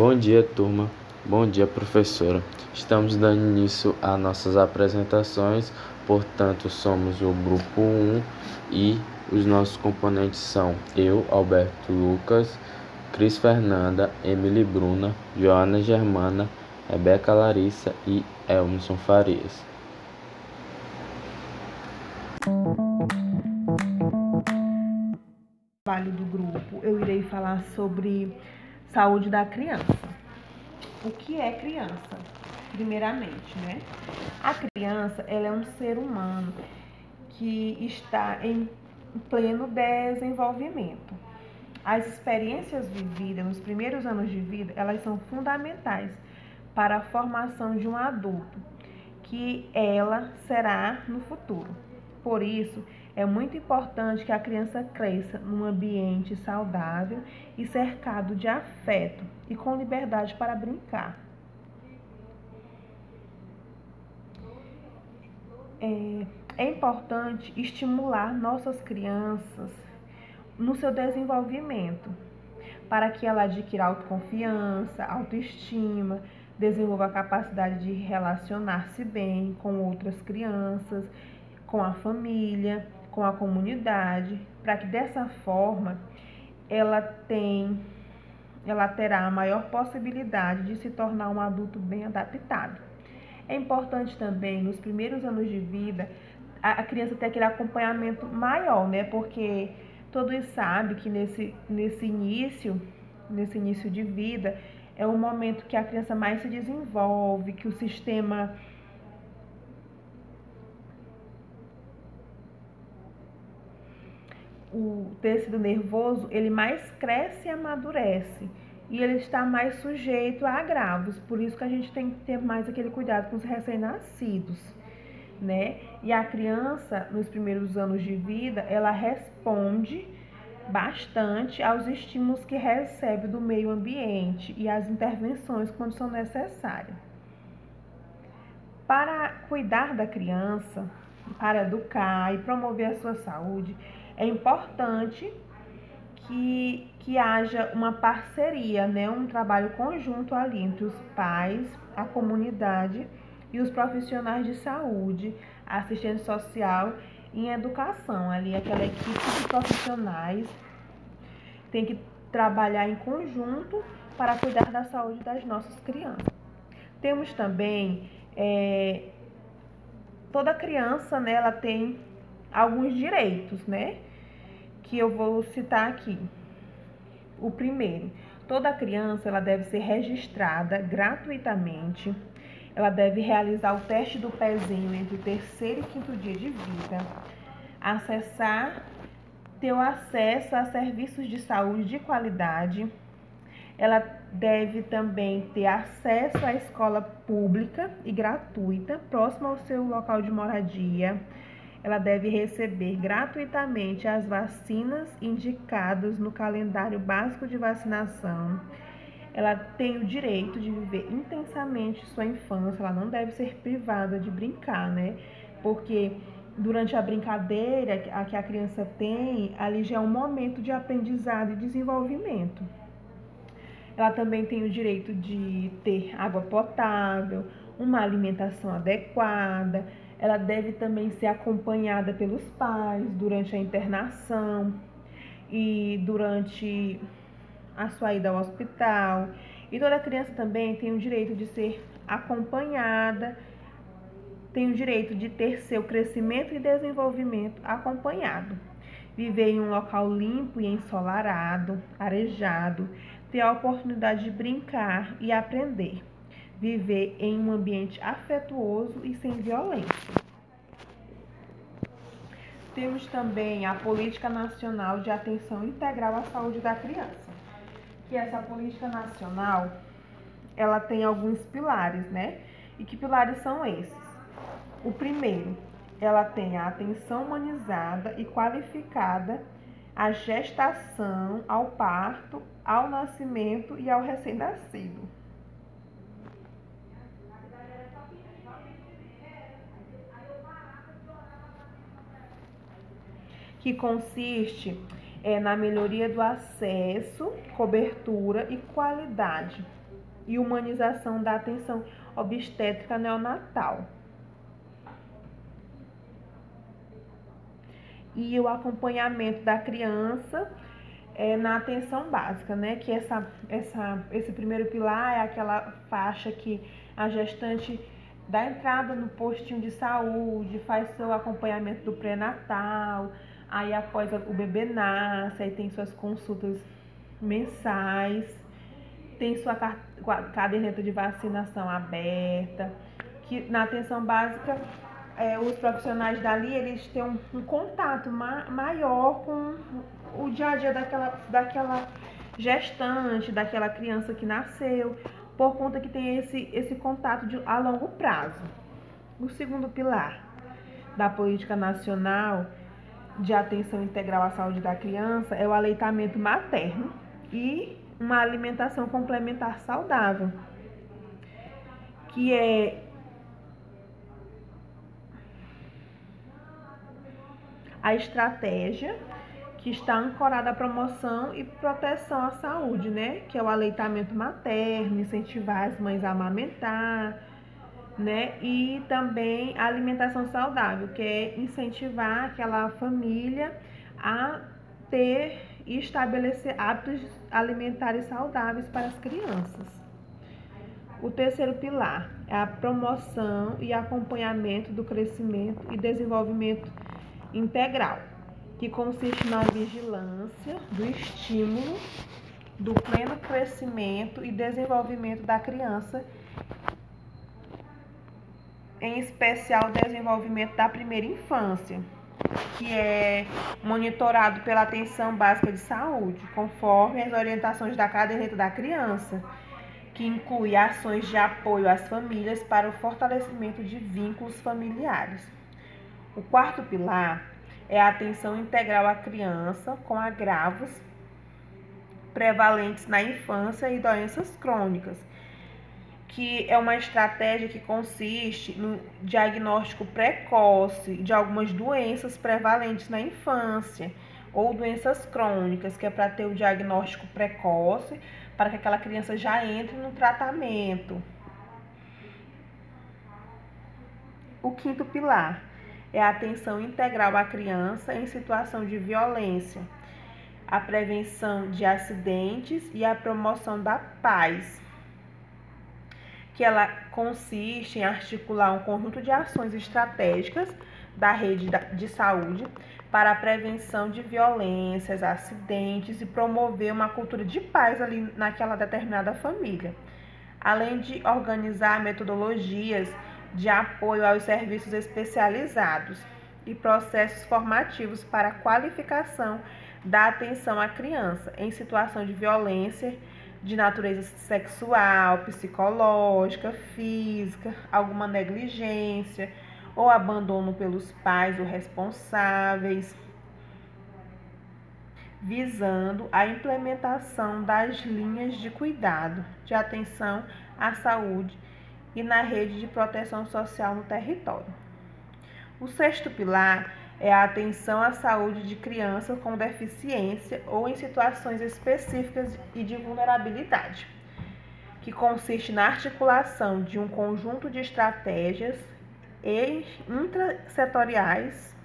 Bom dia, turma. Bom dia, professora. Estamos dando início às nossas apresentações, portanto, somos o grupo 1 e os nossos componentes são eu, Alberto Lucas, Cris Fernanda, Emily Bruna, Joana Germana, Rebeca Larissa e Elmson Farias. trabalho do grupo, eu irei falar sobre saúde da criança. O que é criança? Primeiramente, né? A criança, ela é um ser humano que está em pleno desenvolvimento. As experiências vividas nos primeiros anos de vida, elas são fundamentais para a formação de um adulto, que ela será no futuro. Por isso, é muito importante que a criança cresça num ambiente saudável e cercado de afeto e com liberdade para brincar. É, é importante estimular nossas crianças no seu desenvolvimento, para que ela adquira autoconfiança, autoestima, desenvolva a capacidade de relacionar-se bem com outras crianças, com a família com a comunidade, para que dessa forma ela tem ela terá a maior possibilidade de se tornar um adulto bem adaptado. É importante também nos primeiros anos de vida a, criança ter aquele acompanhamento maior, né? Porque todos sabem que nesse, nesse início, nesse início de vida, é o momento que a criança mais se desenvolve, que o sistema o tecido nervoso ele mais cresce e amadurece e ele está mais sujeito a agravos. Por isso que a gente tem que ter mais aquele cuidado com os recém-nascidos, né? E a criança nos primeiros anos de vida, ela responde bastante aos estímulos que recebe do meio ambiente e às intervenções quando são necessárias. Para cuidar da criança, para educar e promover a sua saúde, é importante que, que haja uma parceria, né, um trabalho conjunto ali entre os pais, a comunidade e os profissionais de saúde, assistente social e em educação. Ali aquela equipe de profissionais tem que trabalhar em conjunto para cuidar da saúde das nossas crianças. Temos também é, toda criança, né, ela tem alguns direitos, né? Que eu vou citar aqui. O primeiro, toda criança ela deve ser registrada gratuitamente. Ela deve realizar o teste do pezinho entre o terceiro e quinto dia de vida. Acessar, ter acesso a serviços de saúde de qualidade. Ela deve também ter acesso à escola pública e gratuita, próxima ao seu local de moradia ela deve receber gratuitamente as vacinas indicadas no calendário básico de vacinação. Ela tem o direito de viver intensamente sua infância, ela não deve ser privada de brincar, né? Porque durante a brincadeira a que a criança tem, ali já é um momento de aprendizado e desenvolvimento. Ela também tem o direito de ter água potável, uma alimentação adequada, ela deve também ser acompanhada pelos pais durante a internação e durante a sua ida ao hospital. E toda criança também tem o direito de ser acompanhada, tem o direito de ter seu crescimento e desenvolvimento acompanhado. Viver em um local limpo e ensolarado, arejado, ter a oportunidade de brincar e aprender viver em um ambiente afetuoso e sem violência. Temos também a Política Nacional de Atenção Integral à Saúde da Criança, que essa política nacional, ela tem alguns pilares, né? E que pilares são esses? O primeiro, ela tem a atenção humanizada e qualificada à gestação, ao parto, ao nascimento e ao recém-nascido. Que consiste é, na melhoria do acesso, cobertura e qualidade e humanização da atenção obstétrica neonatal. E o acompanhamento da criança é, na atenção básica, né? Que essa, essa, esse primeiro pilar é aquela faixa que a gestante dá entrada no postinho de saúde, faz seu acompanhamento do pré-natal, aí após o bebê nasce, aí tem suas consultas mensais, tem sua caderneta de vacinação aberta, que na atenção básica é, os profissionais dali eles têm um, um contato ma maior com o dia a dia daquela, daquela gestante, daquela criança que nasceu, por conta que tem esse, esse contato de, a longo prazo. O segundo pilar da política nacional de atenção integral à saúde da criança é o aleitamento materno e uma alimentação complementar saudável, que é a estratégia que está ancorada à promoção e proteção à saúde, né? Que é o aleitamento materno, incentivar as mães a amamentar, né? E também a alimentação saudável, que é incentivar aquela família a ter e estabelecer hábitos alimentares saudáveis para as crianças. O terceiro pilar é a promoção e acompanhamento do crescimento e desenvolvimento integral, que consiste na vigilância do estímulo do pleno crescimento e desenvolvimento da criança, em especial o desenvolvimento da primeira infância, que é monitorado pela atenção básica de saúde, conforme as orientações da caderneta da criança, que inclui ações de apoio às famílias para o fortalecimento de vínculos familiares. O quarto pilar é a atenção integral à criança com agravos prevalentes na infância e doenças crônicas, que é uma estratégia que consiste no diagnóstico precoce de algumas doenças prevalentes na infância ou doenças crônicas, que é para ter o diagnóstico precoce, para que aquela criança já entre no tratamento. O quinto pilar é a atenção integral à criança em situação de violência, a prevenção de acidentes e a promoção da paz, que ela consiste em articular um conjunto de ações estratégicas da rede de saúde para a prevenção de violências, acidentes e promover uma cultura de paz ali naquela determinada família, além de organizar metodologias de apoio aos serviços especializados e processos formativos para a qualificação da atenção à criança em situação de violência de natureza sexual, psicológica, física, alguma negligência ou abandono pelos pais ou responsáveis, visando a implementação das linhas de cuidado, de atenção à saúde e na rede de proteção social no território. O sexto pilar é a atenção à saúde de crianças com deficiência ou em situações específicas e de vulnerabilidade, que consiste na articulação de um conjunto de estratégias intrasetoriais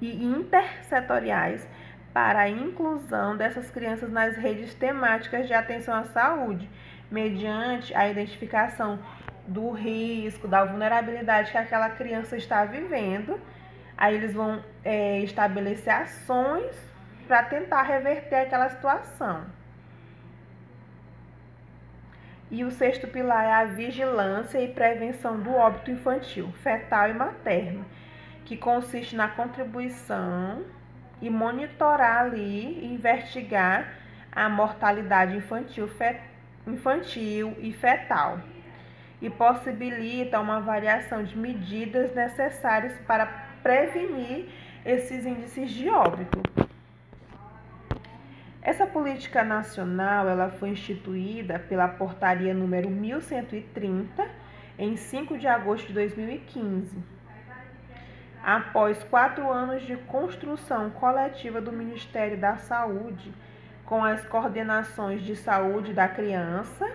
e intersetoriais para a inclusão dessas crianças nas redes temáticas de atenção à saúde mediante a identificação do risco, da vulnerabilidade que aquela criança está vivendo. Aí eles vão é, estabelecer ações para tentar reverter aquela situação. E o sexto pilar é a vigilância e prevenção do óbito infantil, fetal e materno, que consiste na contribuição e monitorar ali, investigar a mortalidade infantil fetal infantil e fetal e possibilita uma variação de medidas necessárias para prevenir esses índices de óbito. Essa política nacional ela foi instituída pela portaria número 1130 em 5 de agosto de 2015, após quatro anos de construção coletiva do Ministério da Saúde com as coordenações de saúde da criança,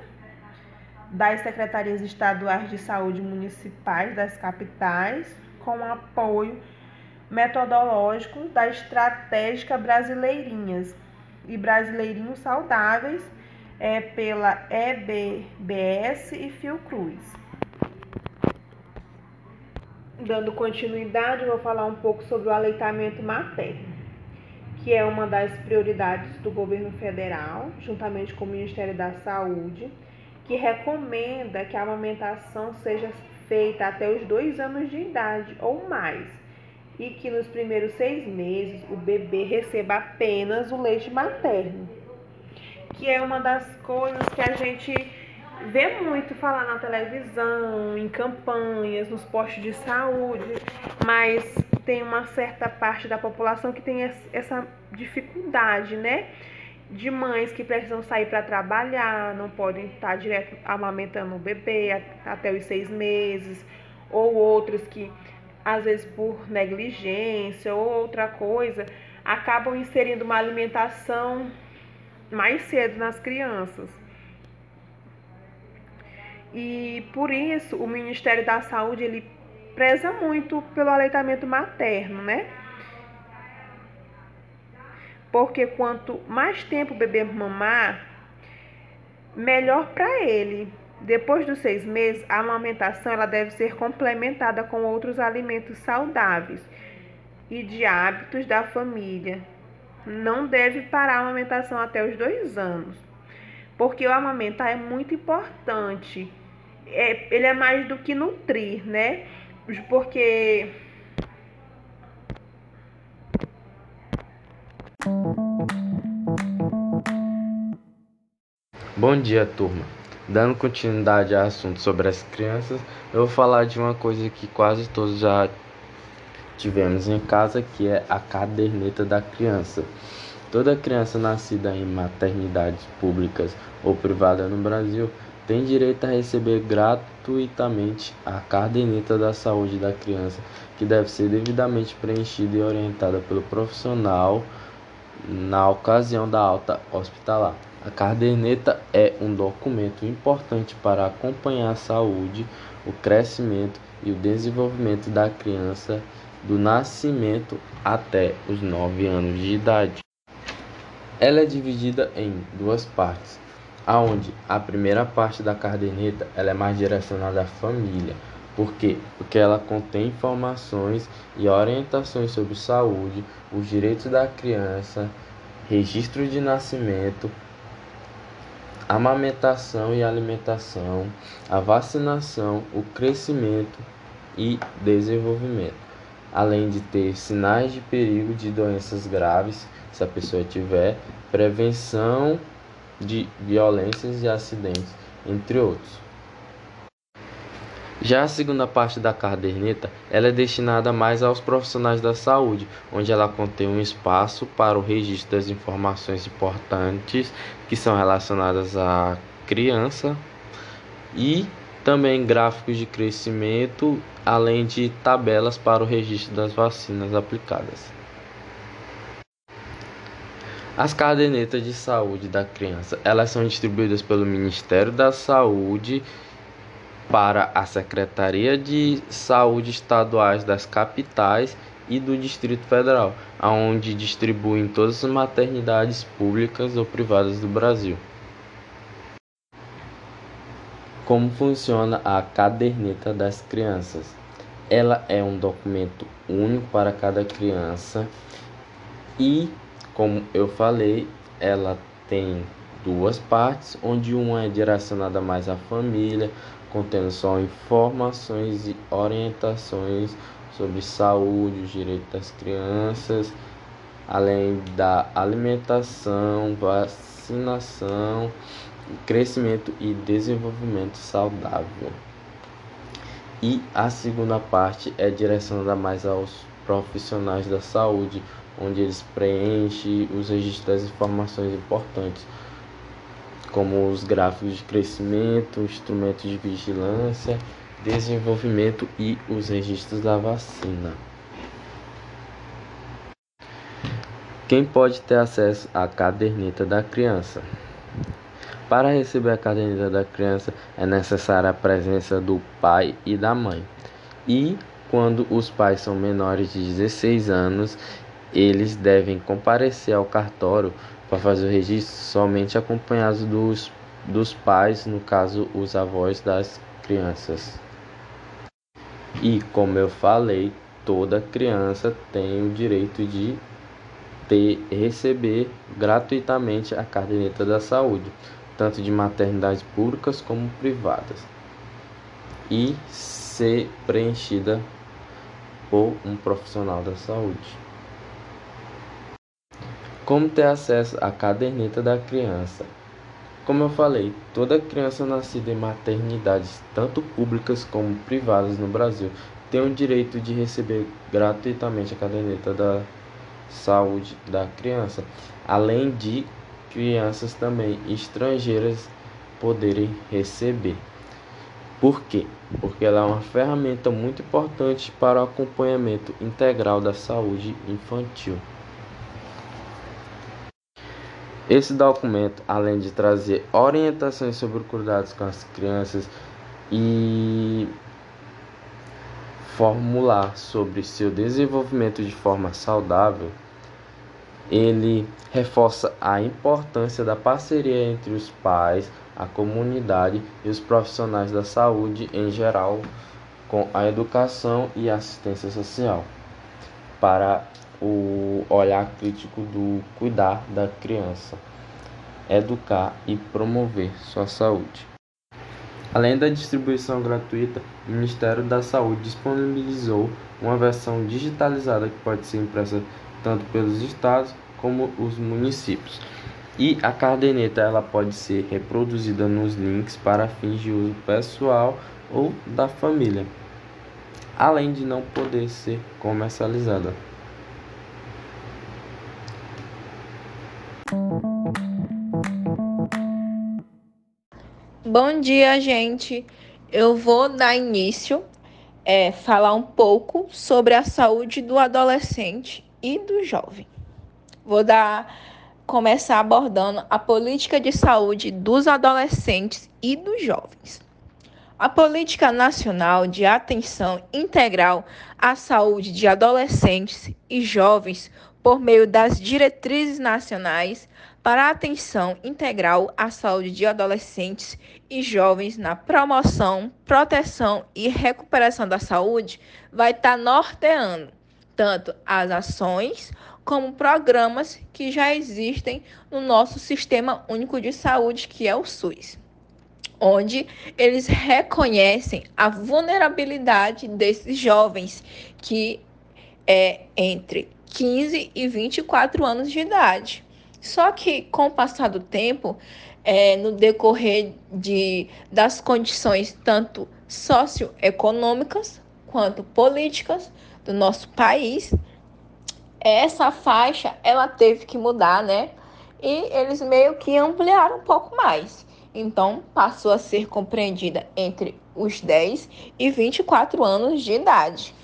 das secretarias estaduais de saúde municipais das capitais, com apoio metodológico da estratégica Brasileirinhas e Brasileirinhos Saudáveis é, pela EBBS e Fiocruz. Dando continuidade, vou falar um pouco sobre o aleitamento materno, que é uma das prioridades do governo federal, juntamente com o Ministério da Saúde, que recomenda que a amamentação seja feita até os dois anos de idade ou mais, e que nos primeiros seis meses o bebê receba apenas o leite materno, que é uma das coisas que a gente vê muito falar na televisão, em campanhas, nos postos de saúde, mas tem uma certa parte da população que tem essa dificuldade, né? De mães que precisam sair para trabalhar, não podem estar direto amamentando o bebê até os seis meses, ou outros que, às vezes por negligência ou outra coisa, acabam inserindo uma alimentação mais cedo nas crianças. E por isso o Ministério da Saúde ele preza muito pelo aleitamento materno, né? Porque quanto mais tempo o bebê mamar, melhor para ele. Depois dos seis meses, a amamentação ela deve ser complementada com outros alimentos saudáveis e de hábitos da família. Não deve parar a amamentação até os dois anos, porque o amamentar é muito importante é, ele é mais do que nutrir, né? Porque Bom dia, turma. Dando continuidade ao assunto sobre as crianças, eu vou falar de uma coisa que quase todos já tivemos em casa, que é a caderneta da criança. Toda criança nascida em maternidades públicas ou privadas no Brasil tem direito a receber gratuitamente a caderneta da saúde da criança, que deve ser devidamente preenchida e orientada pelo profissional na ocasião da alta hospitalar. A caderneta é um documento importante para acompanhar a saúde, o crescimento e o desenvolvimento da criança do nascimento até os 9 anos de idade. Ela é dividida em duas partes aonde a primeira parte da caderneta ela é mais direcionada à família. Por quê? Porque ela contém informações e orientações sobre saúde, os direitos da criança, registro de nascimento, amamentação e alimentação, a vacinação, o crescimento e desenvolvimento, além de ter sinais de perigo de doenças graves, se a pessoa tiver, prevenção de violências e acidentes, entre outros. Já a segunda parte da caderneta, ela é destinada mais aos profissionais da saúde, onde ela contém um espaço para o registro das informações importantes que são relacionadas à criança e também gráficos de crescimento, além de tabelas para o registro das vacinas aplicadas. As cadernetas de saúde da criança, elas são distribuídas pelo Ministério da Saúde para a Secretaria de Saúde estaduais das capitais e do Distrito Federal, aonde distribuem todas as maternidades públicas ou privadas do Brasil. Como funciona a caderneta das crianças? Ela é um documento único para cada criança e como eu falei, ela tem duas partes, onde uma é direcionada mais à família, contendo só informações e orientações sobre saúde, os direitos das crianças, além da alimentação, vacinação, crescimento e desenvolvimento saudável. E a segunda parte é direcionada mais aos profissionais da saúde, onde eles preenchem os registros das informações importantes, como os gráficos de crescimento, instrumentos de vigilância, desenvolvimento e os registros da vacina. Quem pode ter acesso à caderneta da criança? Para receber a caderneta da criança é necessária a presença do pai e da mãe. E quando os pais são menores de 16 anos, eles devem comparecer ao cartório para fazer o registro somente acompanhados dos, dos pais, no caso, os avós das crianças. E como eu falei, toda criança tem o direito de ter, receber gratuitamente a caderneta da saúde, tanto de maternidades públicas como privadas, e ser preenchida por um profissional da saúde. Como ter acesso à caderneta da criança? Como eu falei, toda criança nascida em maternidades, tanto públicas como privadas no Brasil, tem o direito de receber gratuitamente a caderneta da saúde da criança, além de crianças também estrangeiras poderem receber. Por quê? Porque ela é uma ferramenta muito importante para o acompanhamento integral da saúde infantil. Esse documento, além de trazer orientações sobre cuidados com as crianças e formular sobre seu desenvolvimento de forma saudável, ele reforça a importância da parceria entre os pais, a comunidade e os profissionais da saúde em geral com a educação e assistência social. Para o olhar crítico do cuidar da criança, educar e promover sua saúde. Além da distribuição gratuita, o Ministério da Saúde disponibilizou uma versão digitalizada que pode ser impressa tanto pelos estados como os municípios. E a caderneta ela pode ser reproduzida nos links para fins de uso pessoal ou da família, além de não poder ser comercializada. Bom dia, gente. Eu vou dar início, é, falar um pouco sobre a saúde do adolescente e do jovem. Vou dar começar abordando a política de saúde dos adolescentes e dos jovens. A Política Nacional de Atenção Integral à Saúde de Adolescentes e Jovens, por meio das diretrizes nacionais para a atenção integral à saúde de adolescentes e jovens na promoção, proteção e recuperação da saúde, vai estar tá norteando tanto as ações como programas que já existem no nosso Sistema Único de Saúde, que é o SUS, onde eles reconhecem a vulnerabilidade desses jovens que é entre 15 e 24 anos de idade. Só que com o passar do tempo, é, no decorrer de, das condições tanto socioeconômicas quanto políticas do nosso país, essa faixa ela teve que mudar, né? E eles meio que ampliaram um pouco mais. Então, passou a ser compreendida entre os 10 e 24 anos de idade.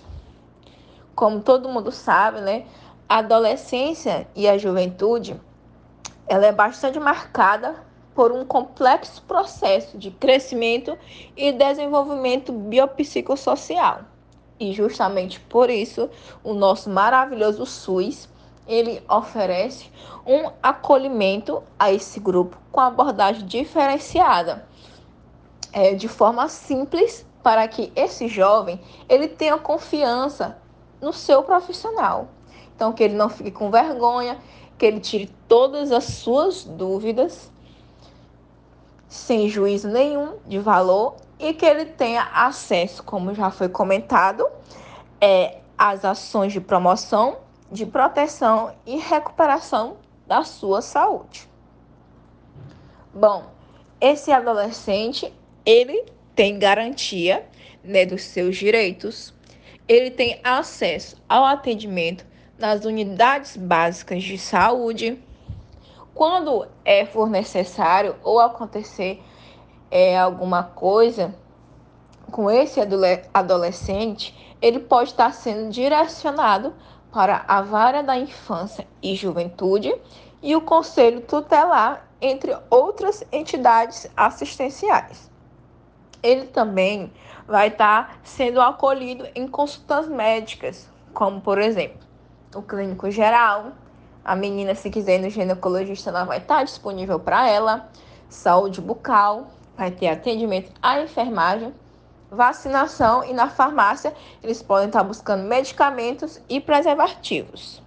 Como todo mundo sabe, né? A adolescência e a juventude, ela é bastante marcada por um complexo processo de crescimento e desenvolvimento biopsicossocial. E justamente por isso, o nosso maravilhoso SUS, ele oferece um acolhimento a esse grupo com abordagem diferenciada, é, de forma simples, para que esse jovem ele tenha confiança no seu profissional. Então, que ele não fique com vergonha, que ele tire todas as suas dúvidas sem juízo nenhum de valor e que ele tenha acesso, como já foi comentado, é, às ações de promoção, de proteção e recuperação da sua saúde. Bom, esse adolescente, ele tem garantia né, dos seus direitos, ele tem acesso ao atendimento nas unidades básicas de saúde, quando é for necessário ou acontecer é, alguma coisa com esse adolescente, ele pode estar sendo direcionado para a Vara da Infância e Juventude e o Conselho Tutelar, entre outras entidades assistenciais. Ele também vai estar sendo acolhido em consultas médicas, como por exemplo, o clínico geral, a menina se quiser ir no ginecologista, ela vai estar disponível para ela, saúde bucal, vai ter atendimento à enfermagem, vacinação e na farmácia eles podem estar buscando medicamentos e preservativos.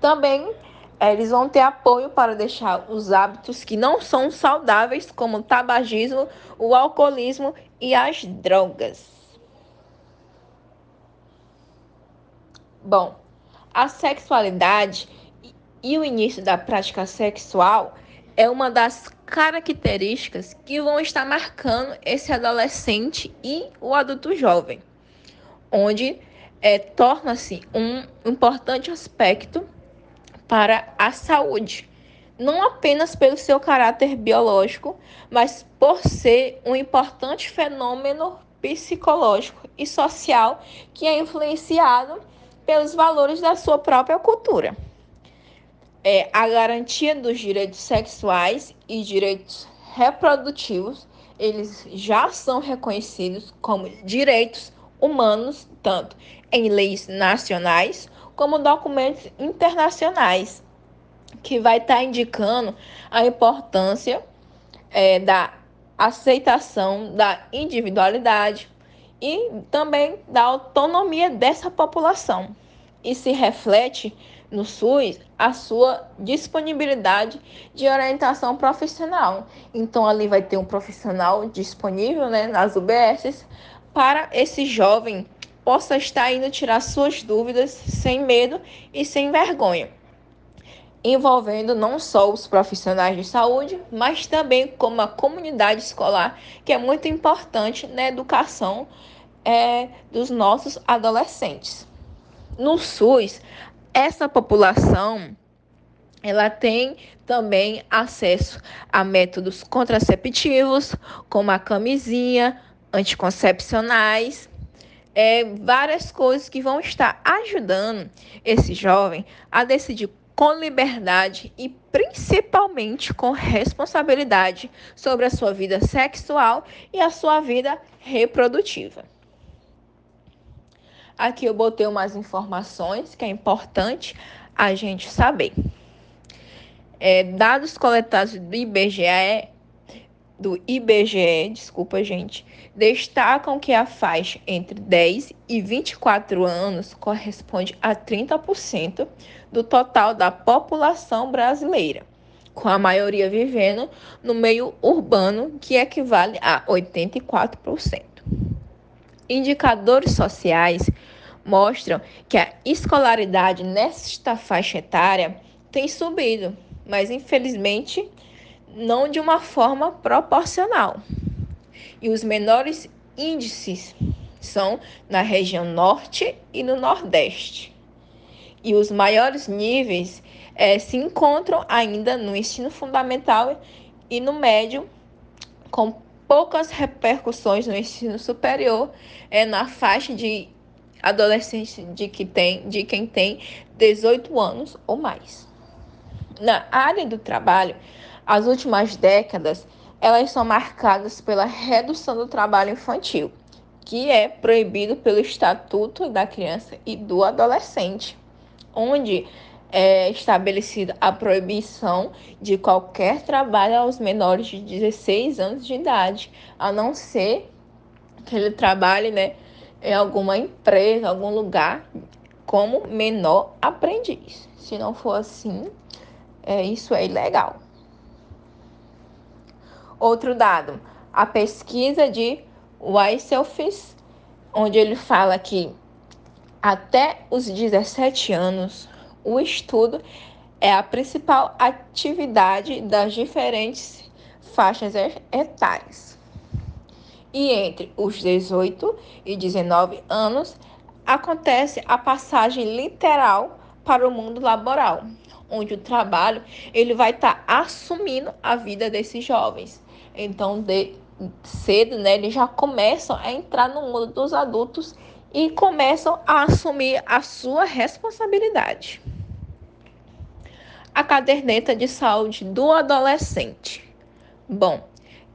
Também eh, eles vão ter apoio para deixar os hábitos que não são saudáveis, como o tabagismo, o alcoolismo e as drogas. Bom, a sexualidade e o início da prática sexual é uma das características que vão estar marcando esse adolescente e o adulto jovem, onde é, torna-se um importante aspecto para a saúde, não apenas pelo seu caráter biológico, mas por ser um importante fenômeno psicológico e social que é influenciado pelos valores da sua própria cultura. É, a garantia dos direitos sexuais e direitos reprodutivos, eles já são reconhecidos como direitos humanos, tanto em leis nacionais como documentos internacionais, que vai estar tá indicando a importância é, da aceitação da individualidade e também da autonomia dessa população. E se reflete no SUS a sua disponibilidade de orientação profissional. Então, ali vai ter um profissional disponível né, nas UBSs para esse jovem possa estar indo tirar suas dúvidas sem medo e sem vergonha. Envolvendo não só os profissionais de saúde, mas também como a comunidade escolar, que é muito importante na educação é, dos nossos adolescentes. No SUS, essa população ela tem também acesso a métodos contraceptivos, como a camisinha, anticoncepcionais, é, várias coisas que vão estar ajudando esse jovem a decidir com liberdade e principalmente com responsabilidade sobre a sua vida sexual e a sua vida reprodutiva. Aqui eu botei umas informações que é importante a gente saber. É, dados coletados do IBGE, do IBGE, desculpa gente, destacam que a faixa entre 10 e 24 anos corresponde a 30% do total da população brasileira, com a maioria vivendo no meio urbano, que equivale a 84%. Indicadores sociais mostram que a escolaridade nesta faixa etária tem subido, mas infelizmente não de uma forma proporcional. E os menores índices são na região norte e no nordeste. E os maiores níveis é, se encontram ainda no ensino fundamental e no médio, com poucas repercussões no ensino superior, é na faixa de adolescentes de, que tem, de quem tem 18 anos ou mais. Na área do trabalho, as últimas décadas elas são marcadas pela redução do trabalho infantil, que é proibido pelo Estatuto da Criança e do Adolescente, onde é estabelecida a proibição de qualquer trabalho aos menores de 16 anos de idade, a não ser que ele trabalhe né, em alguma empresa, algum lugar, como menor aprendiz. Se não for assim, é, isso é ilegal. Outro dado, a pesquisa de Weisselfis, onde ele fala que até os 17 anos, o estudo é a principal atividade das diferentes faixas etárias. E entre os 18 e 19 anos acontece a passagem literal para o mundo laboral, onde o trabalho ele vai estar tá assumindo a vida desses jovens. Então, de cedo, né, eles já começam a entrar no mundo dos adultos e começam a assumir a sua responsabilidade. A caderneta de saúde do adolescente. Bom,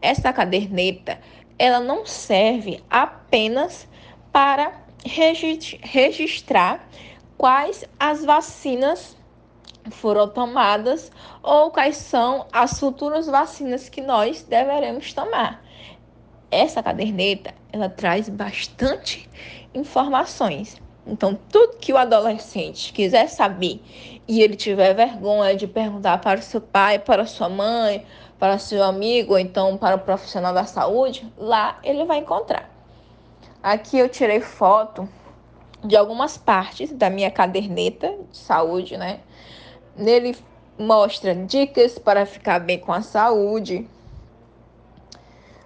essa caderneta ela não serve apenas para registrar quais as vacinas foram tomadas ou quais são as futuras vacinas que nós deveremos tomar. Essa caderneta, ela traz bastante informações. Então, tudo que o adolescente quiser saber e ele tiver vergonha de perguntar para o seu pai, para sua mãe, para seu amigo, ou então para o profissional da saúde, lá ele vai encontrar. Aqui eu tirei foto de algumas partes da minha caderneta de saúde, né? Nele mostra dicas para ficar bem com a saúde,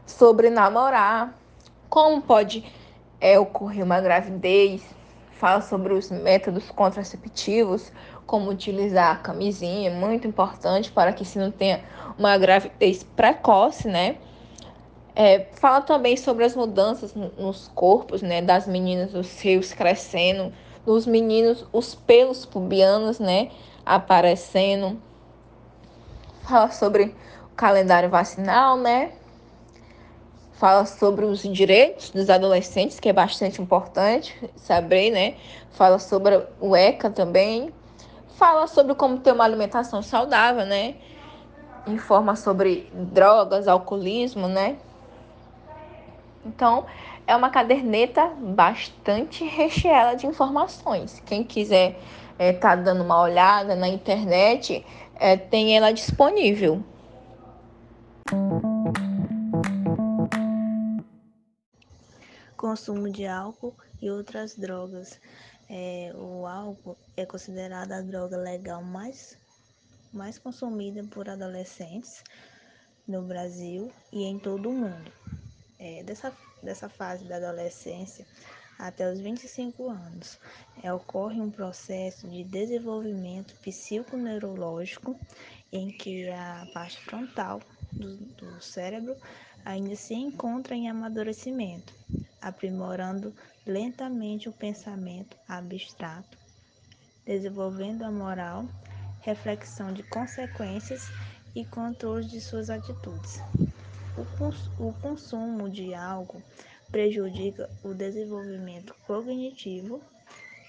sobre namorar, como pode é, ocorrer uma gravidez, fala sobre os métodos contraceptivos, como utilizar a camisinha, muito importante para que se não tenha uma gravidez precoce, né? É, fala também sobre as mudanças nos corpos, né, das meninas, os seios crescendo, dos meninos, os pelos pubianos, né, aparecendo. Fala sobre o calendário vacinal, né? Fala sobre os direitos dos adolescentes, que é bastante importante saber, né? Fala sobre o ECA também. Fala sobre como ter uma alimentação saudável, né? Informa sobre drogas, alcoolismo, né? Então, é uma caderneta bastante recheada de informações. Quem quiser estar é, tá dando uma olhada na internet, é, tem ela disponível. Consumo de álcool e outras drogas. É, o álcool é considerado a droga legal mais, mais consumida por adolescentes no Brasil e em todo o mundo é, dessa, dessa fase da adolescência até os 25 anos, é, ocorre um processo de desenvolvimento psiconeurológico em que a parte frontal do, do cérebro ainda se encontra em amadurecimento, aprimorando lentamente o pensamento abstrato, desenvolvendo a moral, reflexão de consequências e controle de suas atitudes. O, consumo de algo prejudica o desenvolvimento cognitivo,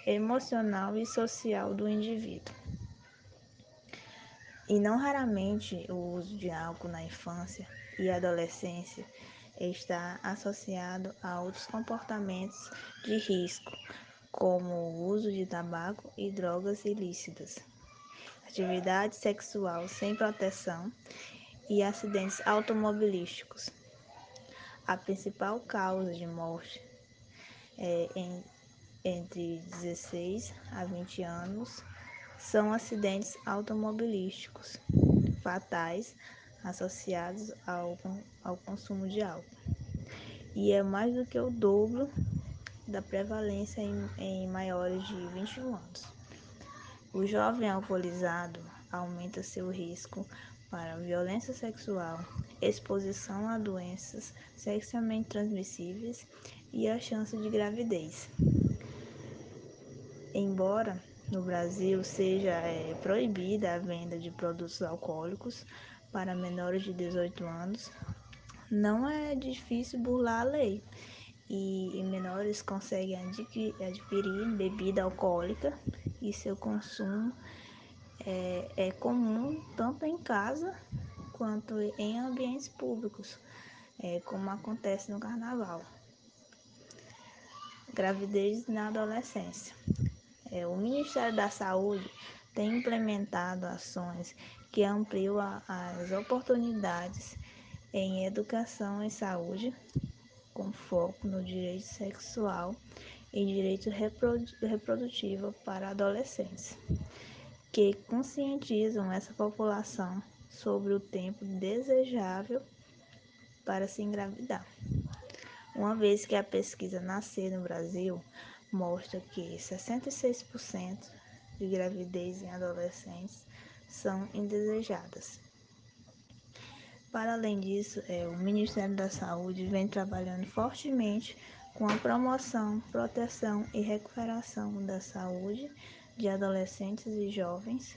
emocional e social do indivíduo. E não raramente o uso de álcool na infância e adolescência está associado a outros comportamentos de risco, como o uso de tabaco e drogas ilícitas, atividade sexual sem proteção e acidentes automobilísticos. A principal causa de morte é, em, entre 16 a 20 anos são acidentes automobilísticos fatais associados ao, ao consumo de álcool. E é mais do que o dobro da prevalência em, em maiores de 21 anos. O jovem alcoolizado aumenta seu risco para violência sexual, exposição a doenças sexualmente transmissíveis e a chance de gravidez. Embora no Brasil seja é, proibida a venda de produtos alcoólicos para menores de 18 anos, não é difícil burlar a lei e, menores conseguem adquirir, adquirir bebida alcoólica e seu consumo é, é comum tanto em casa quanto em ambientes públicos, é, como acontece no carnaval. Gravidez na adolescência. É, o Ministério da Saúde tem implementado ações que ampliam a, as oportunidades em educação e saúde, com foco no direito sexual e direito reprodutivo para adolescentes que conscientizam essa população sobre o tempo desejável para se engravidar. Uma vez que a pesquisa Nascer no Brasil mostra que 66% de gravidez em adolescentes são indesejadas. Para além disso, é, o Ministério da Saúde vem trabalhando fortemente com a promoção, proteção e recuperação da saúde de adolescentes e jovens,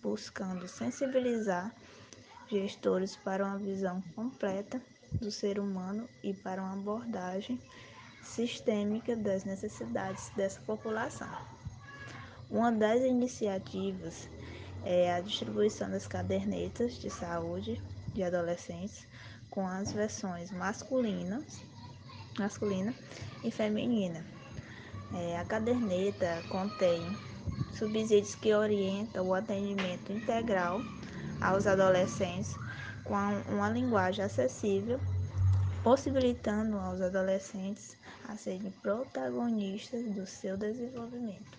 buscando sensibilizar gestores para uma visão completa do ser humano e para uma abordagem sistêmica das necessidades dessa população. Uma das iniciativas é a distribuição das cadernetas de saúde de adolescentes com as versões masculinas, masculina e feminina. É, a caderneta contém subsídios que orientam o atendimento integral aos adolescentes com uma linguagem acessível, possibilitando aos adolescentes a serem protagonistas do seu desenvolvimento.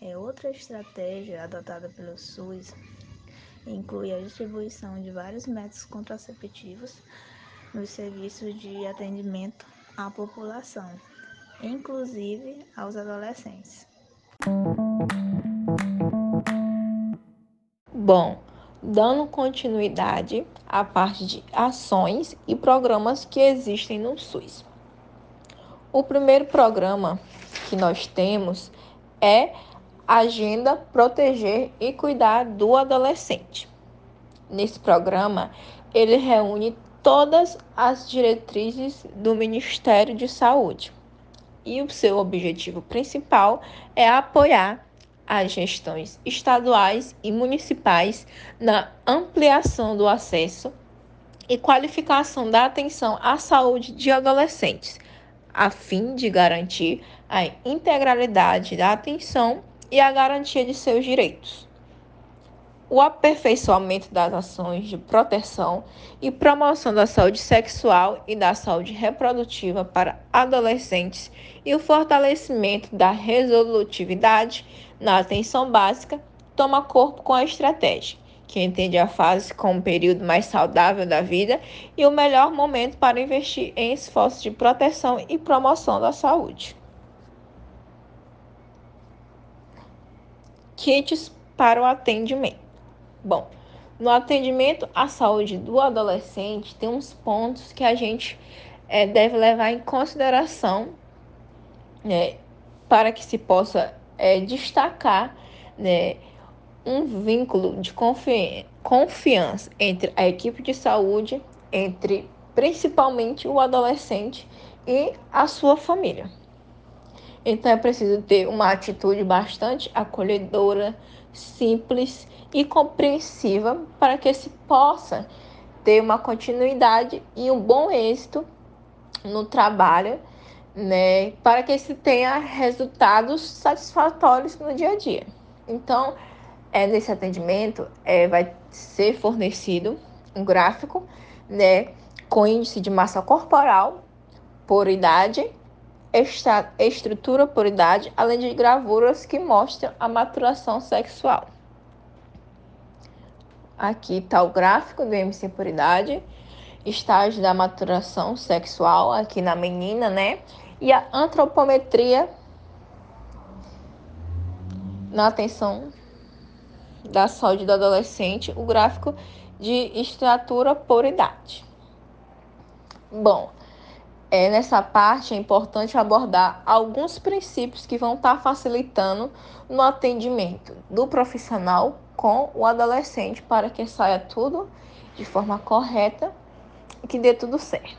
É outra estratégia adotada pelo SUS inclui a distribuição de vários métodos contraceptivos nos serviços de atendimento à população, inclusive aos adolescentes. Bom, dando continuidade à parte de ações e programas que existem no SUS. O primeiro programa que nós temos é Agenda Proteger e Cuidar do Adolescente. Nesse programa, ele reúne todas as diretrizes do Ministério de Saúde. E o seu objetivo principal é apoiar as gestões estaduais e municipais na ampliação do acesso e qualificação da atenção à saúde de adolescentes, a fim de garantir a integralidade da atenção e a garantia de seus direitos. O aperfeiçoamento das ações de proteção e promoção da saúde sexual e da saúde reprodutiva para adolescentes e o fortalecimento da resolutividade na atenção básica toma corpo com a estratégia, que entende a fase como o período mais saudável da vida e o melhor momento para investir em esforços de proteção e promoção da saúde. kits para o atendimento. Bom, no atendimento à saúde do adolescente, tem uns pontos que a gente é, deve levar em consideração né, para que se possa é, destacar né, um vínculo de confi confiança entre a equipe de saúde, entre principalmente o adolescente e a sua família. Então é preciso ter uma atitude bastante acolhedora, simples e compreensiva para que se possa ter uma continuidade e um bom êxito no trabalho, né, para que se tenha resultados satisfatórios no dia a dia. Então, é, nesse atendimento é, vai ser fornecido um gráfico, né, com índice de massa corporal por idade esta estrutura por idade, além de gravuras que mostram a maturação sexual. Aqui está o gráfico do MC por idade, estágio da maturação sexual aqui na menina, né? E a antropometria na atenção da saúde do adolescente, o gráfico de estatura por idade. Bom, é, nessa parte é importante abordar alguns princípios que vão estar tá facilitando no atendimento do profissional com o adolescente para que saia tudo de forma correta e que dê tudo certo.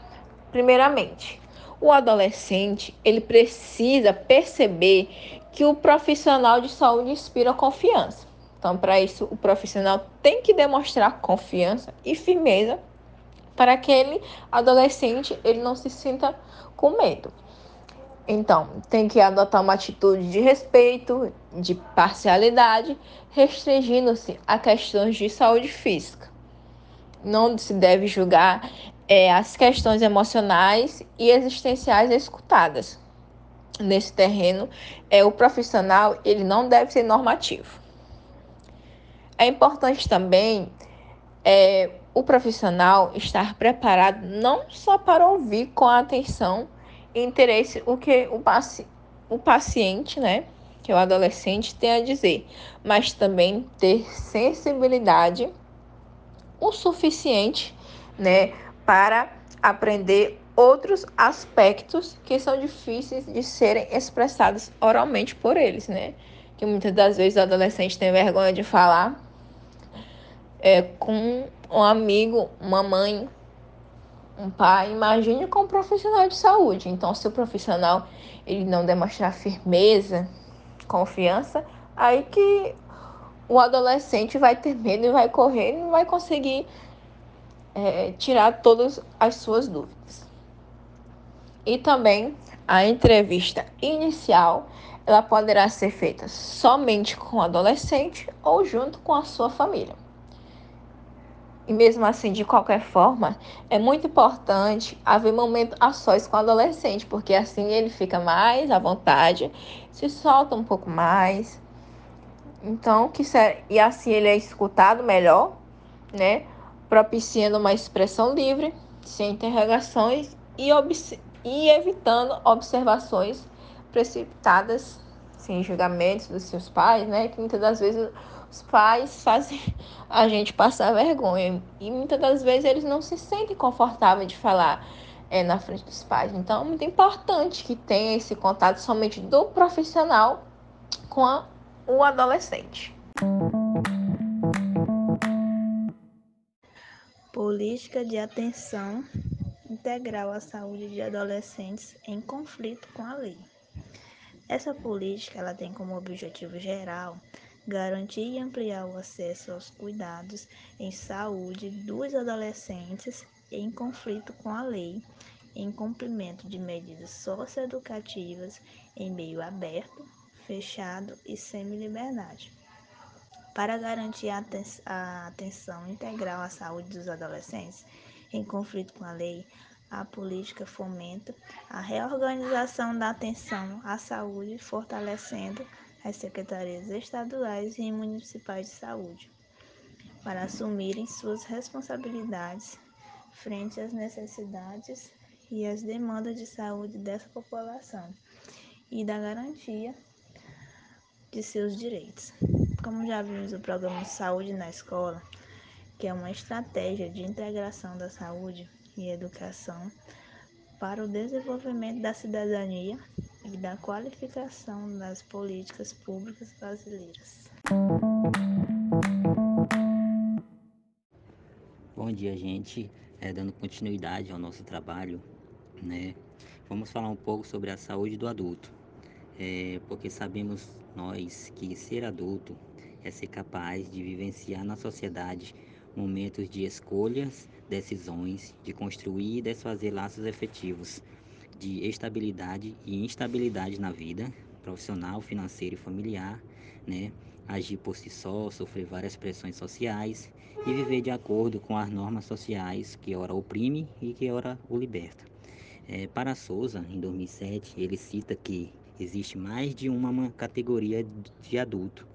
Primeiramente, o adolescente ele precisa perceber que o profissional de saúde inspira confiança. Então, para isso, o profissional tem que demonstrar confiança e firmeza para aquele adolescente ele não se sinta com medo. Então, tem que adotar uma atitude de respeito, de parcialidade, restringindo-se a questões de saúde física. Não se deve julgar é, as questões emocionais e existenciais escutadas. Nesse terreno, é, o profissional ele não deve ser normativo. É importante também é, o profissional estar preparado não só para ouvir com atenção e interesse o que o, paci o paciente, né, que é o adolescente, tem a dizer, mas também ter sensibilidade o suficiente, né, para aprender outros aspectos que são difíceis de serem expressados oralmente por eles, né? Que muitas das vezes o adolescente tem vergonha de falar é, com um amigo, uma mãe, um pai. Imagine com um profissional de saúde. Então, se o profissional ele não demonstrar firmeza, confiança, aí que o adolescente vai ter medo e vai correr e não vai conseguir é, tirar todas as suas dúvidas. E também a entrevista inicial ela poderá ser feita somente com o adolescente ou junto com a sua família. E mesmo assim, de qualquer forma, é muito importante haver momento a sós com o adolescente, porque assim ele fica mais à vontade, se solta um pouco mais. Então, que e assim ele é escutado melhor, né? Propiciando uma expressão livre, sem interrogações e, e evitando observações precipitadas, sem julgamentos dos seus pais, né? Que muitas das vezes os pais fazem a gente passar vergonha. E muitas das vezes eles não se sentem confortáveis de falar é, na frente dos pais. Então é muito importante que tenha esse contato somente do profissional com a, o adolescente. Política de atenção integral à saúde de adolescentes em conflito com a lei. Essa política ela tem como objetivo geral garantir e ampliar o acesso aos cuidados em saúde dos adolescentes em conflito com a lei, em cumprimento de medidas socioeducativas em meio aberto, fechado e semi-liberdade. Para garantir a atenção integral à saúde dos adolescentes em conflito com a lei, a política fomenta a reorganização da atenção à saúde, fortalecendo as secretarias estaduais e municipais de saúde, para assumirem suas responsabilidades frente às necessidades e às demandas de saúde dessa população e da garantia de seus direitos. Como já vimos o programa Saúde na Escola, que é uma estratégia de integração da saúde e educação para o desenvolvimento da cidadania e da qualificação das políticas públicas brasileiras. Bom dia, gente. É, dando continuidade ao nosso trabalho, né? Vamos falar um pouco sobre a saúde do adulto, é, porque sabemos nós que ser adulto é ser capaz de vivenciar na sociedade momentos de escolhas, decisões, de construir e desfazer laços efetivos de estabilidade e instabilidade na vida profissional, financeira e familiar, né? Agir por si só, sofrer várias pressões sociais e viver de acordo com as normas sociais que ora oprime e que ora o liberta. É, para Souza, em 2007, ele cita que existe mais de uma categoria de adulto.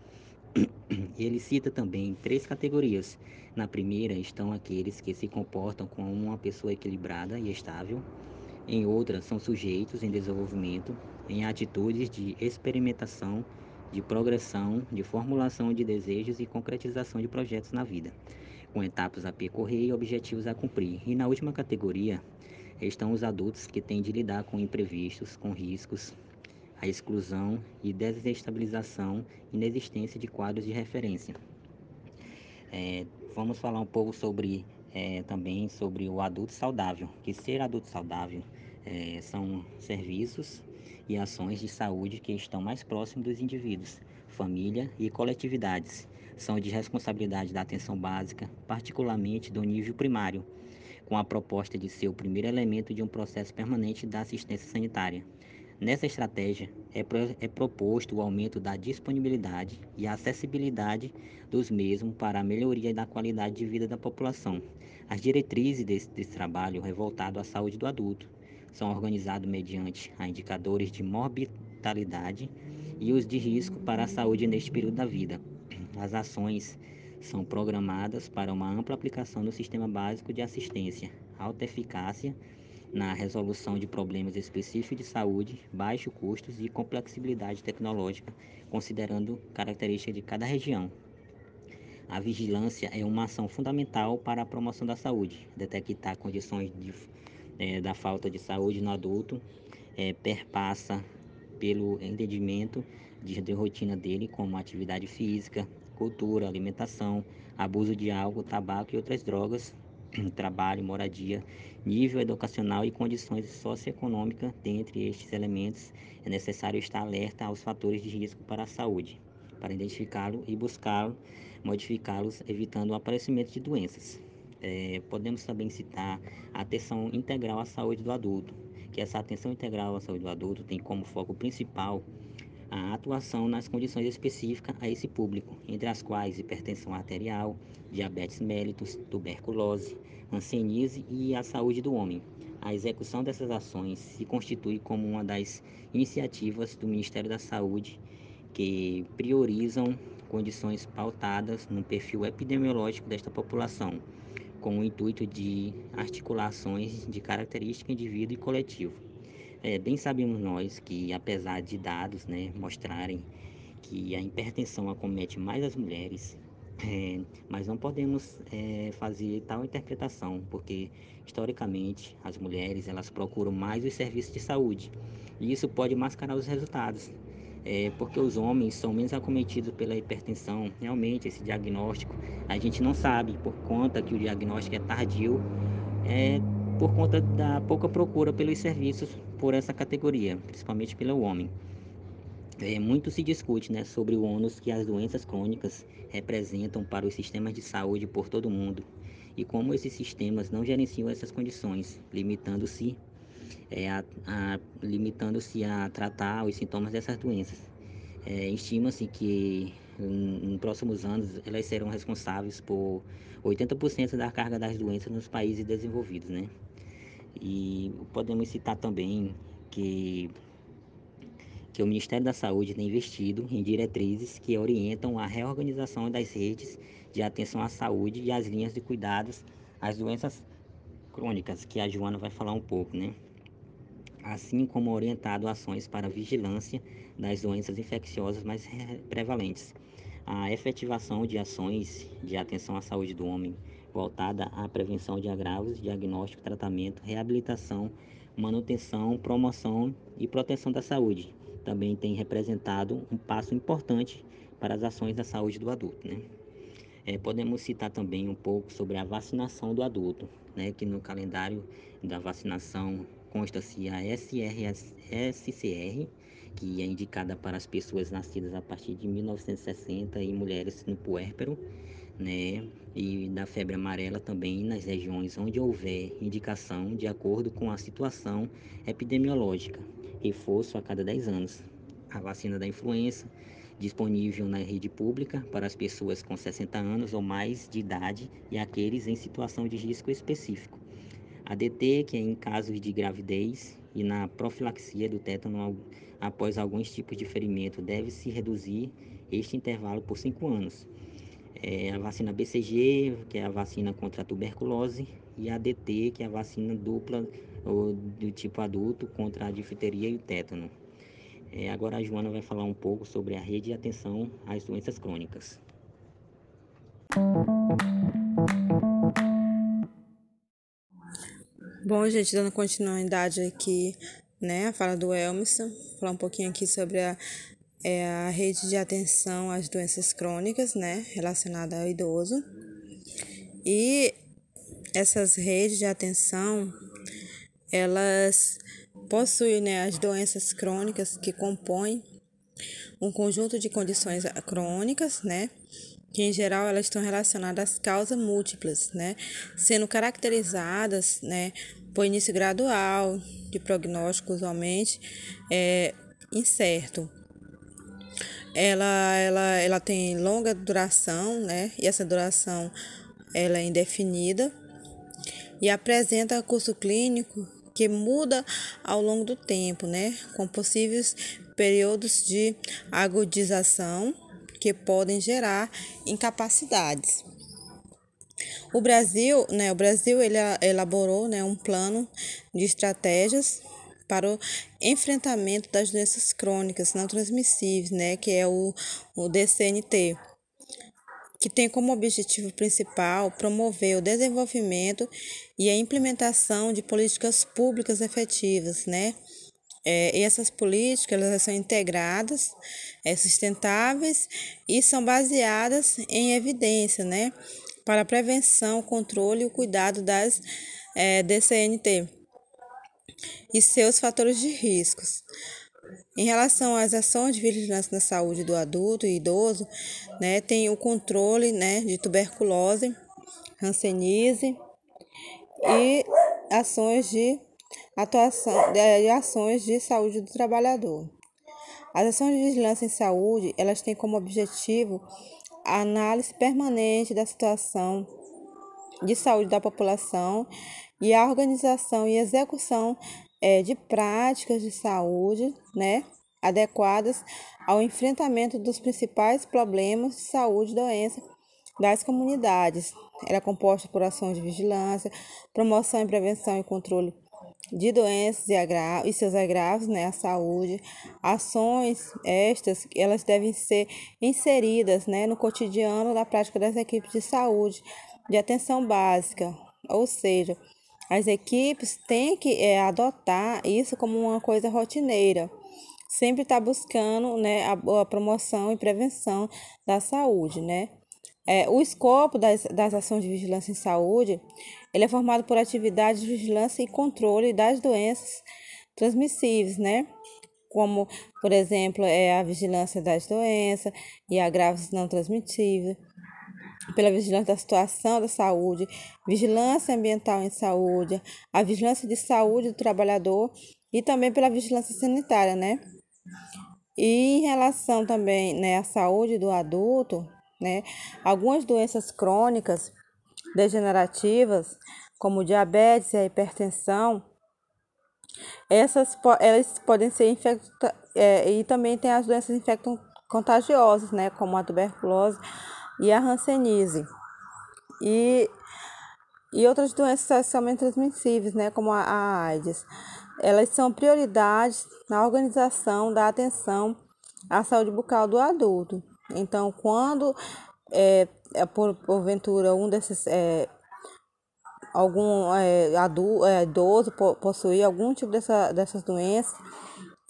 Ele cita também três categorias. Na primeira estão aqueles que se comportam como uma pessoa equilibrada e estável, em outras, são sujeitos em desenvolvimento, em atitudes de experimentação, de progressão, de formulação de desejos e concretização de projetos na vida, com etapas a percorrer e objetivos a cumprir. E na última categoria estão os adultos que têm de lidar com imprevistos, com riscos, a exclusão e desestabilização, inexistência de quadros de referência. É, vamos falar um pouco sobre é, também sobre o adulto saudável, que ser adulto saudável é, são serviços e ações de saúde que estão mais próximos dos indivíduos, família e coletividades. São de responsabilidade da atenção básica, particularmente do nível primário, com a proposta de ser o primeiro elemento de um processo permanente da assistência sanitária. Nessa estratégia, é, pro, é, proposto o aumento da disponibilidade e acessibilidade dos mesmos para a melhoria da qualidade de vida da população. As diretrizes desse, desse trabalho voltado à saúde do adulto. São organizados mediante a indicadores de mortalidade e os de risco para a saúde neste período da vida. As ações são programadas para uma ampla aplicação no sistema básico de assistência, alta eficácia na resolução de problemas específicos de saúde, baixos custos e complexibilidade tecnológica, considerando características de cada região. A vigilância é uma ação fundamental para a promoção da saúde, detectar condições de, é, da falta de saúde no adulto é, perpassa pelo entendimento de, de rotina dele, como atividade física, cultura, alimentação, abuso de álcool, tabaco e outras drogas, trabalho, moradia, nível educacional e condições socioeconômicas. Dentre estes elementos, é necessário estar alerta aos fatores de risco para a saúde, para identificá-lo e buscá-lo, modificá-los, evitando o aparecimento de doenças. É, podemos também citar a atenção integral à saúde do adulto, que essa atenção integral à saúde do adulto tem como foco principal a atuação nas condições específicas a esse público, entre as quais hipertensão arterial, diabetes mellitus, tuberculose, hanseníase e a saúde do homem. A execução dessas ações se constitui como uma das iniciativas do Ministério da Saúde que priorizam condições pautadas no perfil epidemiológico desta população, com o intuito de articulações de característica indivíduo e coletivo. É, bem sabemos nós que, apesar de dados né, mostrarem que a hipertensão acomete mais as mulheres, é, mas não podemos é, fazer tal interpretação, porque historicamente as mulheres elas procuram mais os serviços de saúde e isso pode mascarar os resultados é, porque os homens são menos acometidos pela hipertensão. Realmente, esse diagnóstico a gente não sabe, por conta que o diagnóstico é tardio, é por conta da pouca procura pelos serviços por essa categoria, principalmente pelo homem. É, muito se discute né, sobre o ônus que as doenças crônicas representam para os sistemas de saúde por todo o mundo e como esses sistemas não gerenciam essas condições, limitando-se é, a, a, limitando-se a tratar os sintomas dessas doenças. É, Estima-se que em, próximos anos elas serão responsáveis por 80% da carga das doenças nos países desenvolvidos, né? E podemos citar também que que o Ministério da Saúde tem investido em diretrizes que orientam a reorganização das redes de atenção à saúde e as linhas de cuidados às doenças crônicas, que a Joana vai falar um pouco, né? assim como orientado ações para vigilância das doenças infecciosas mais prevalentes. A efetivação de ações de atenção à saúde do homem voltada à prevenção de agravos, diagnóstico, tratamento, reabilitação, manutenção, promoção e proteção da saúde. Também tem representado um passo importante para as ações da saúde do adulto. Né? É, podemos citar também um pouco sobre a vacinação do adulto, né, que no calendário da vacinação consta-se a SRSCR, que é indicada para as pessoas nascidas a partir de 1960 e mulheres no puérpero, né? E da febre amarela também nas regiões onde houver indicação de acordo com a situação epidemiológica. Reforço a cada 10 anos. A vacina da influenza, disponível na rede pública para as pessoas com 60 anos ou mais de idade e aqueles em situação de risco específico. A DT, que é em casos de gravidez e na profilaxia do tétano após alguns tipos de ferimento, deve-se reduzir este intervalo por 5 anos. É a vacina BCG, que é a vacina contra a tuberculose, e a DT, que é a vacina dupla ou do tipo adulto contra a difteria e o tétano. É, agora a Joana vai falar um pouco sobre a rede de atenção às doenças crônicas. Bom, gente, dando continuidade aqui, né, a fala do Elmerson, falar um pouquinho aqui sobre a, é, a rede de atenção às doenças crônicas, né, relacionada ao idoso. E essas redes de atenção, elas possui né, as doenças crônicas que compõem um conjunto de condições crônicas, né? Que em geral elas estão relacionadas às causas múltiplas, né? Sendo caracterizadas, né? Por início gradual, de prognóstico usualmente é incerto. Ela, ela, ela tem longa duração, né? E essa duração ela é indefinida e apresenta curso clínico que muda ao longo do tempo, né? Com possíveis períodos de agudização que podem gerar incapacidades. O Brasil, né, o Brasil ele elaborou, né, um plano de estratégias para o enfrentamento das doenças crônicas não transmissíveis, né, que é o, o DCNT. que tem como objetivo principal promover o desenvolvimento e a implementação de políticas públicas efetivas, né? É, e essas políticas elas são integradas, é, sustentáveis e são baseadas em evidência, né? Para a prevenção, controle e o cuidado das é, DCNT e seus fatores de riscos. Em relação às ações de vigilância na saúde do adulto e idoso, né, tem o controle né, de tuberculose, hanseníase e ações de atuação de ações de saúde do trabalhador. As ações de vigilância em saúde, elas têm como objetivo a análise permanente da situação de saúde da população e a organização e execução é, de práticas de saúde né, adequadas ao enfrentamento dos principais problemas de saúde e doença das comunidades. Era composta por ações de vigilância, promoção e prevenção e controle de doenças e, e seus agravos né, à saúde. Ações estas, elas devem ser inseridas né, no cotidiano da prática das equipes de saúde, de atenção básica, ou seja, as equipes têm que é, adotar isso como uma coisa rotineira. Sempre estar tá buscando né, a, a, promoção e prevenção da saúde. Né? É, o escopo das, das ações de vigilância em saúde ele é formado por atividades de vigilância e controle das doenças transmissíveis, né? como, por exemplo, é a vigilância das doenças e agravos não transmissíveis, pela vigilância da situação da saúde, vigilância ambiental em saúde, a vigilância de saúde do trabalhador e também pela vigilância sanitária, né? E em relação também né, à saúde do adulto, né, algumas doenças crônicas degenerativas, como diabetes e a hipertensão, essas elas podem ser infectadas é, e também tem as doenças infectam contagiosas, né, como a tuberculose e a hanseníase. E, e outras doenças sexualmente transmissíveis, né, como a, a AIDS. Elas são prioridades na organização da atenção à saúde bucal do adulto. Então, quando é, é por porventura um desses é, algum é, adulto, é, idoso possuir algum tipo dessa, dessas doenças,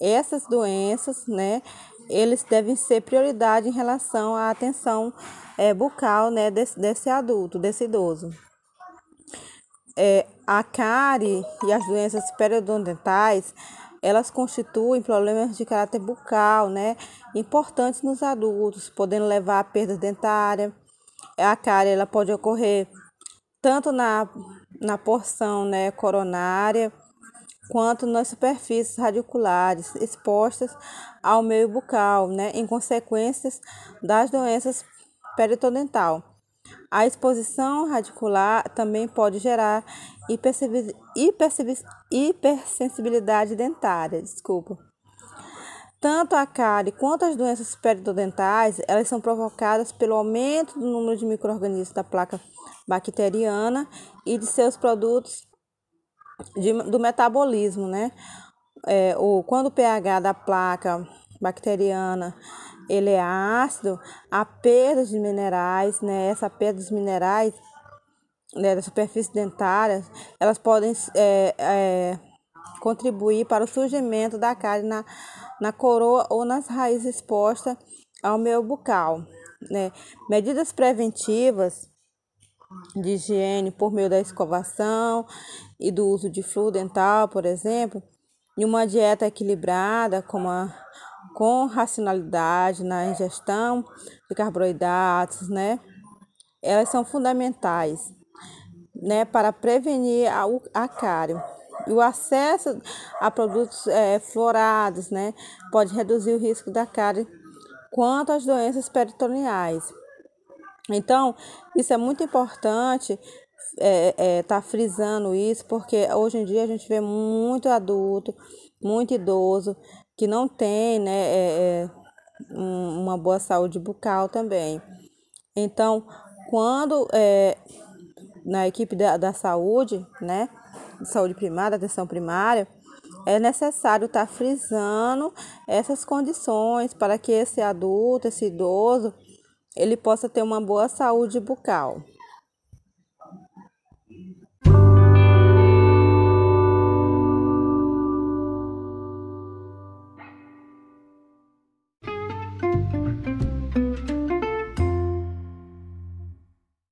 essas doenças, né, eles devem ser prioridade em relação à atenção é, bucal né, desse, desse adulto, desse idoso. É, a cárie e as doenças periodontais, elas constituem problemas de caráter bucal, né, importantes nos adultos, podendo levar a perda dentária. A cárie ela pode ocorrer tanto na, na porção né, coronária, quanto nas superfícies radiculares expostas ao meio bucal, né, em consequências das doenças periodontal. A exposição radicular também pode gerar hipersensibilidade dentária, desculpa. Tanto a cárie quanto as doenças periodontais, elas são provocadas pelo aumento do número de microrganismos da placa bacteriana e de seus produtos de, do metabolismo, né? É, ou quando o pH da placa bacteriana ele é ácido, a perda de minerais, né? Essa perda dos minerais né, da superfície dentária, elas podem é, é, contribuir para o surgimento da cárie na, na coroa ou nas raízes expostas ao meio bucal. Né? Medidas preventivas de higiene por meio da escovação e do uso de fluido dental, por exemplo, e uma dieta equilibrada com, a, com racionalidade na ingestão de carboidratos, né? Elas são fundamentais, né, para prevenir a, a cárie. E o acesso a produtos é, florados, né, pode reduzir o risco da cárie quanto às doenças peritoneais. Então, isso é muito importante é, é, tá frisando isso, porque hoje em dia a gente vê muito adulto, muito idoso, que não tem né, é, é uma boa saúde bucal também. Então, quando é, na equipe da, da saúde, né, saúde primária, atenção primária, é necessário estar tá frisando essas condições para que esse adulto, esse idoso, ele possa ter uma boa saúde bucal.